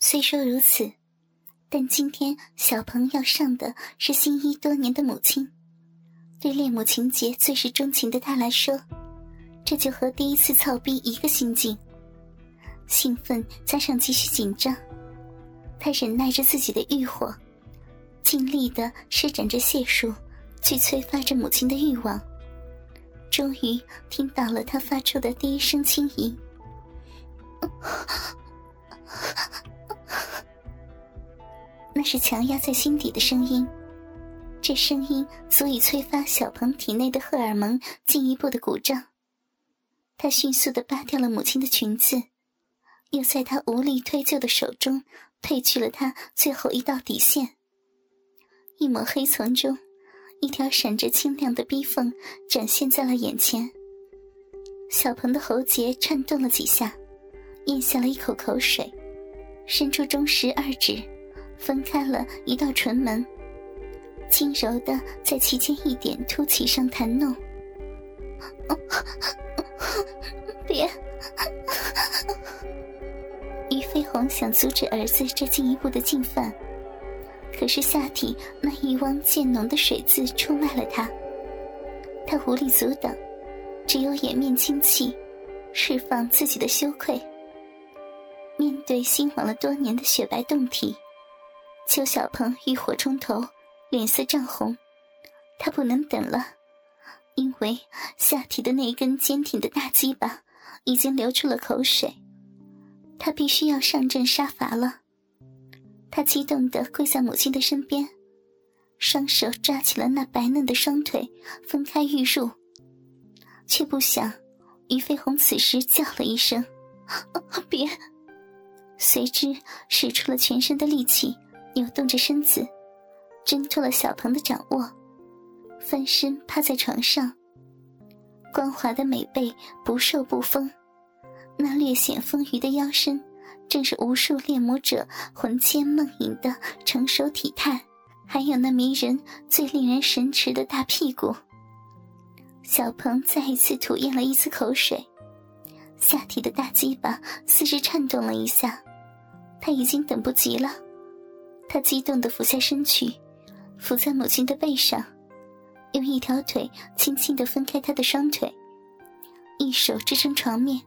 虽说如此，但今天小鹏要上的是心仪多年的母亲，对恋母情节最是钟情的他来说，这就和第一次操逼一个心境。兴奋加上继续紧张，他忍耐着自己的欲火，尽力的施展着解数，去催发着母亲的欲望。终于听到了他发出的第一声轻吟。那是强压在心底的声音，这声音足以催发小鹏体内的荷尔蒙进一步的鼓胀。他迅速的扒掉了母亲的裙子，又在他无力推就的手中褪去了他最后一道底线。一抹黑丛中，一条闪着清亮的逼缝展现在了眼前。小鹏的喉结颤动了几下，咽下了一口口水，伸出中食二指。分开了一道唇门，轻柔的在其间一点凸起上弹弄。别！于飞鸿想阻止儿子这进一步的进犯，可是下体那一汪渐浓的水渍出卖了他，他无力阻挡，只有掩面轻泣，释放自己的羞愧。面对心慌了多年的雪白胴体。邱小鹏欲火冲头，脸色涨红，他不能等了，因为下体的那根坚挺的大鸡巴已经流出了口水，他必须要上阵杀伐了。他激动地跪在母亲的身边，双手抓起了那白嫩的双腿，分开欲入，却不想于飞鸿此时叫了一声：“别！”随之使出了全身的力气。扭动着身子，挣脱了小鹏的掌握，翻身趴在床上。光滑的美背不瘦不丰，那略显丰腴的腰身，正是无数恋母者魂牵梦萦的成熟体态。还有那迷人、最令人神驰的大屁股。小鹏再一次吐咽了一次口水，下体的大鸡巴似是颤动了一下，他已经等不及了。他激动地俯下身去，伏在母亲的背上，用一条腿轻轻地分开她的双腿，一手支撑床面，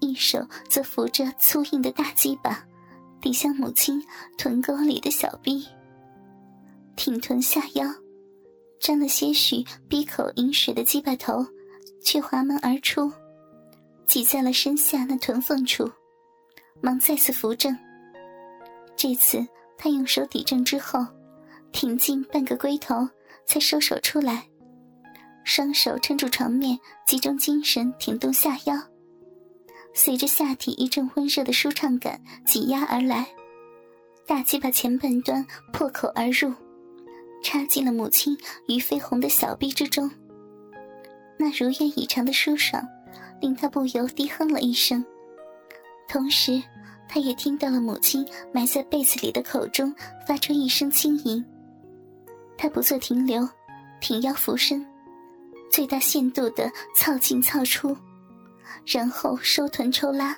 一手则扶着粗硬的大鸡巴，抵向母亲臀沟里的小臂。挺臀下腰，沾了些许闭口饮水的鸡巴头，却滑门而出，挤在了身下那臀缝处，忙再次扶正。这次。他用手抵正之后，挺进半个龟头，才收手出来，双手撑住床面，集中精神挺动下腰，随着下体一阵温热的舒畅感挤压而来，大鸡巴前半端破口而入，插进了母亲于飞鸿的小臂之中。那如愿以偿的舒爽，令他不由低哼了一声，同时。他也听到了母亲埋在被子里的口中发出一声轻吟。他不做停留，挺腰俯身，最大限度的操进操出，然后收臀抽拉，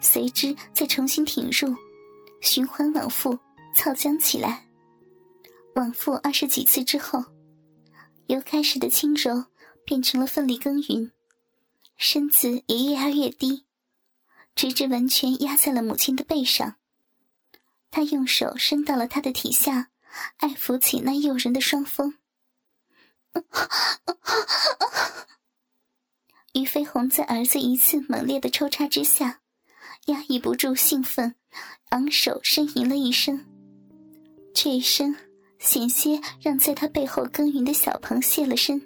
随之再重新挺入，循环往复操僵起来。往复二十几次之后，由开始的轻柔变成了奋力耕耘，身子也越压越低。直至完全压在了母亲的背上，他用手伸到了她的体下，爱抚起那诱人的双峰。于飞鸿在儿子一次猛烈的抽插之下，压抑不住兴奋，昂首呻吟了一声。这一声险些让在他背后耕耘的小鹏泄了身。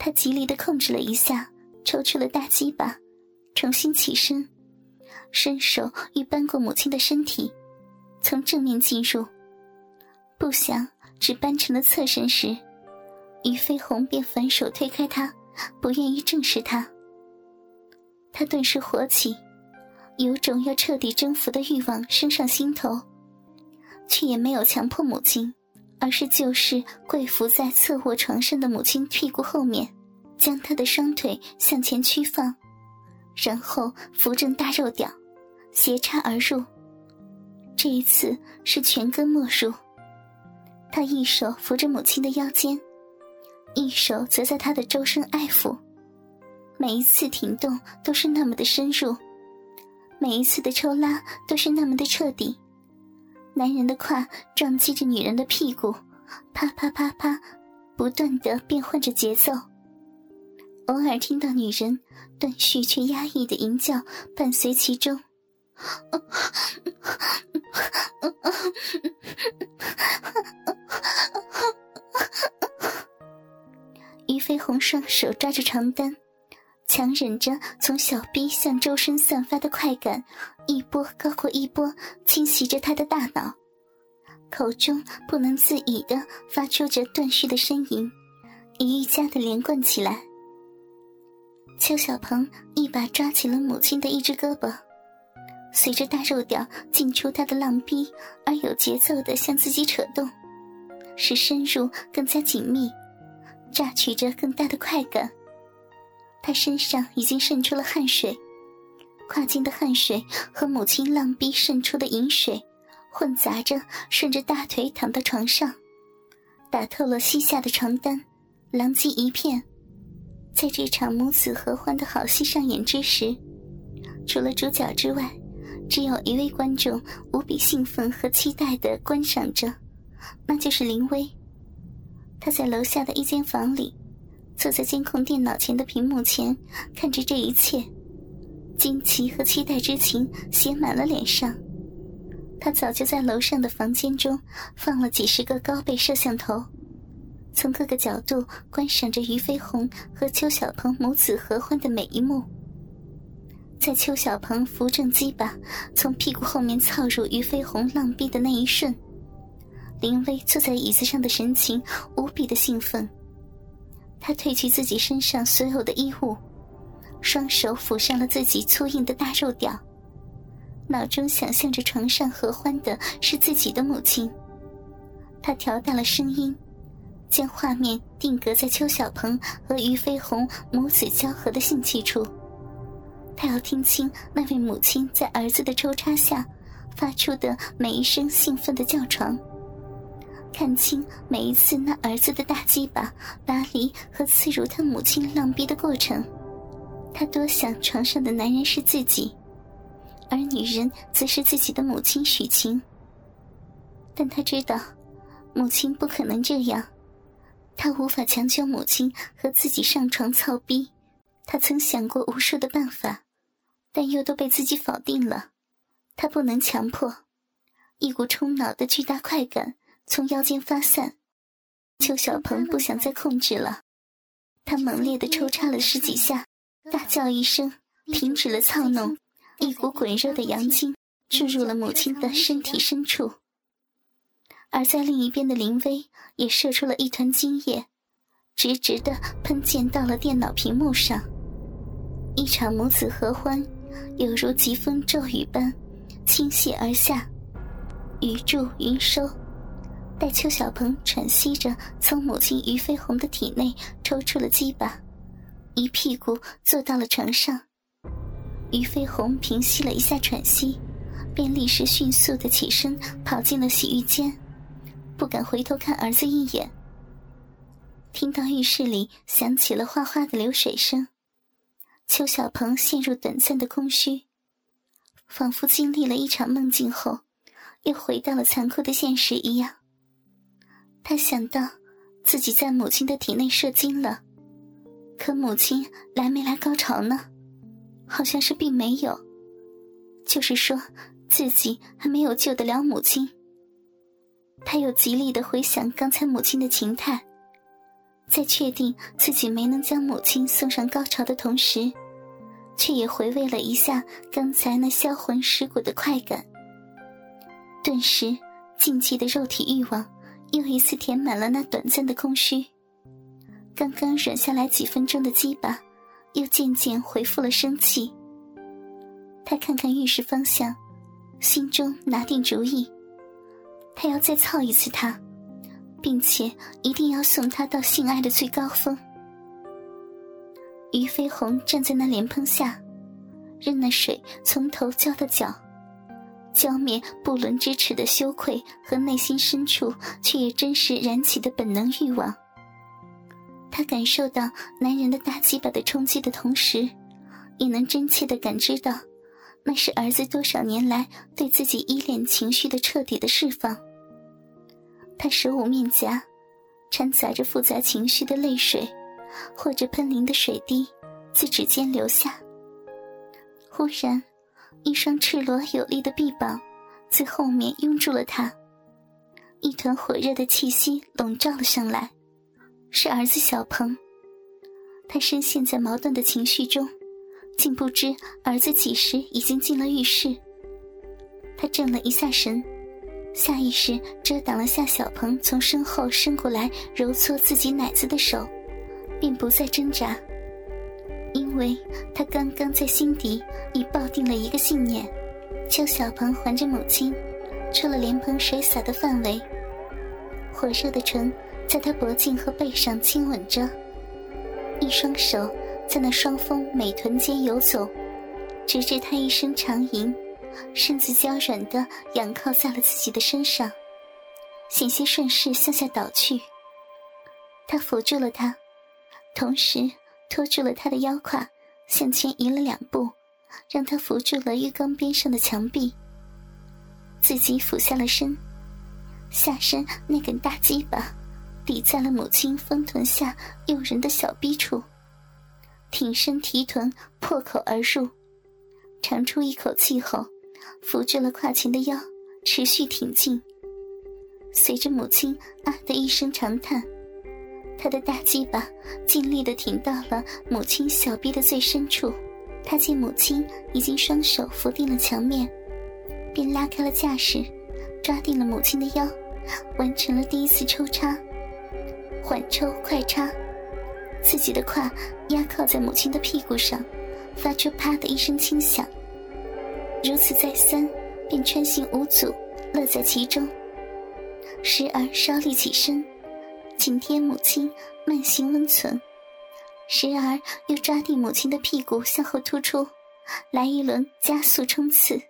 他极力的控制了一下，抽出了大鸡巴。重新起身，伸手欲扳过母亲的身体，从正面进入，不想只扳成了侧身时，于飞鸿便反手推开他，不愿意正视他。他顿时火起，有种要彻底征服的欲望升上心头，却也没有强迫母亲，而是就是跪伏在侧卧床上的母亲屁股后面，将她的双腿向前屈放。然后扶正大肉屌，斜插而入，这一次是全根没入。他一手扶着母亲的腰间，一手则在她的周身爱抚，每一次停动都是那么的深入，每一次的抽拉都是那么的彻底。男人的胯撞击着女人的屁股，啪啪啪啪，不断的变换着节奏。偶尔听到女人断续却压抑的吟叫伴随其中。于飞鸿双手抓着床单，强忍着从小臂向周身散发的快感，一波高过一波侵袭着他的大脑，口中不能自已的发出着断续的呻吟，愈加的连贯起来。邱小鹏一把抓起了母亲的一只胳膊。随着大肉屌进出他的浪逼，而有节奏的向自己扯动，使深入更加紧密，榨取着更大的快感。他身上已经渗出了汗水，跨境的汗水和母亲浪逼渗出的饮水混杂着，顺着大腿躺到床上，打透了膝下的床单，狼藉一片。在这场母子合欢的好戏上演之时，除了主角之外。只有一位观众无比兴奋和期待的观赏着，那就是林薇。他在楼下的一间房里，坐在监控电脑前的屏幕前，看着这一切，惊奇和期待之情写满了脸上。他早就在楼上的房间中放了几十个高倍摄像头，从各个角度观赏着于飞鸿和邱小鹏母子合欢的每一幕。在邱小鹏扶正鸡巴从屁股后面操入于飞鸿浪逼的那一瞬，林薇坐在椅子上的神情无比的兴奋。她褪去自己身上所有的衣物，双手抚上了自己粗硬的大肉屌，脑中想象着床上合欢的是自己的母亲。她调大了声音，将画面定格在邱小鹏和于飞鸿母子交合的性器处。他要听清那位母亲在儿子的抽插下发出的每一声兴奋的叫床，看清每一次那儿子的大鸡巴拔离和刺入他母亲浪逼的过程。他多想床上的男人是自己，而女人则是自己的母亲许晴。但他知道，母亲不可能这样，他无法强求母亲和自己上床操逼。他曾想过无数的办法。但又都被自己否定了，他不能强迫。一股冲脑的巨大快感从腰间发散，邱小鹏不想再控制了，他猛烈的抽插了十几下，大叫一声，停止了操弄，一股滚热的阳精注入了母亲的身体深处。而在另一边的林薇也射出了一团精液，直直的喷溅到了电脑屏幕上，一场母子合欢。犹如疾风骤雨般倾泻而下，雨住云收。待邱小鹏喘息着从母亲于飞鸿的体内抽出了鸡巴，一屁股坐到了床上。于飞鸿平息了一下喘息，便立时迅速的起身跑进了洗浴间，不敢回头看儿子一眼。听到浴室里响起了哗哗的流水声。邱小鹏陷入短暂的空虚，仿佛经历了一场梦境后，又回到了残酷的现实一样。他想到自己在母亲的体内射精了，可母亲来没来高潮呢？好像是并没有，就是说自己还没有救得了母亲。他又极力的回想刚才母亲的情态。在确定自己没能将母亲送上高潮的同时，却也回味了一下刚才那销魂蚀骨的快感。顿时，禁忌的肉体欲望又一次填满了那短暂的空虚。刚刚软下来几分钟的鸡巴，又渐渐恢复了生气。他看看浴室方向，心中拿定主意，他要再操一次他。并且一定要送他到性爱的最高峰。于飞鸿站在那莲蓬下，任那水从头浇到脚，浇灭不伦之耻的羞愧和内心深处却也真实燃起的本能欲望。他感受到男人的大鸡巴的冲击的同时，也能真切的感知到，那是儿子多少年来对自己依恋情绪的彻底的释放。他手捂面颊，掺杂着复杂情绪的泪水，或者喷淋的水滴，自指尖流下。忽然。一双赤裸有力的臂膀自后面拥住了他，一团火热的气息笼罩了上来，是儿子小鹏。他深陷在矛盾的情绪中，竟不知儿子几时已经进了浴室。他怔了一下神，下意识遮挡了下小鹏从身后伸过来揉搓自己奶子的手，便不再挣扎。因为他刚刚在心底已抱定了一个信念：邱小鹏环着母亲，出了莲蓬水洒的范围，火热的唇在他脖颈和背上亲吻着，一双手在那双峰美臀间游走，直至他一声长吟，身子娇软的仰靠在了自己的身上，险些顺势向下倒去。他扶住了他，同时。拖住了他的腰胯，向前移了两步，让他扶住了浴缸边上的墙壁。自己俯下了身，下身那根大鸡巴抵在了母亲丰臀下诱人的小逼处，挺身提臀破口而入，长出一口气后，扶住了胯前的腰，持续挺进。随着母亲啊的一声长叹。他的大鸡巴尽力的挺到了母亲小臂的最深处，他见母亲已经双手扶定了墙面，便拉开了架势，抓定了母亲的腰，完成了第一次抽插。缓抽快插，自己的胯压靠在母亲的屁股上，发出啪的一声轻响。如此再三，便穿行无阻，乐在其中。时而稍立起身。紧贴母亲，慢行温存，时而又抓地母亲的屁股向后突出，来一轮加速冲刺。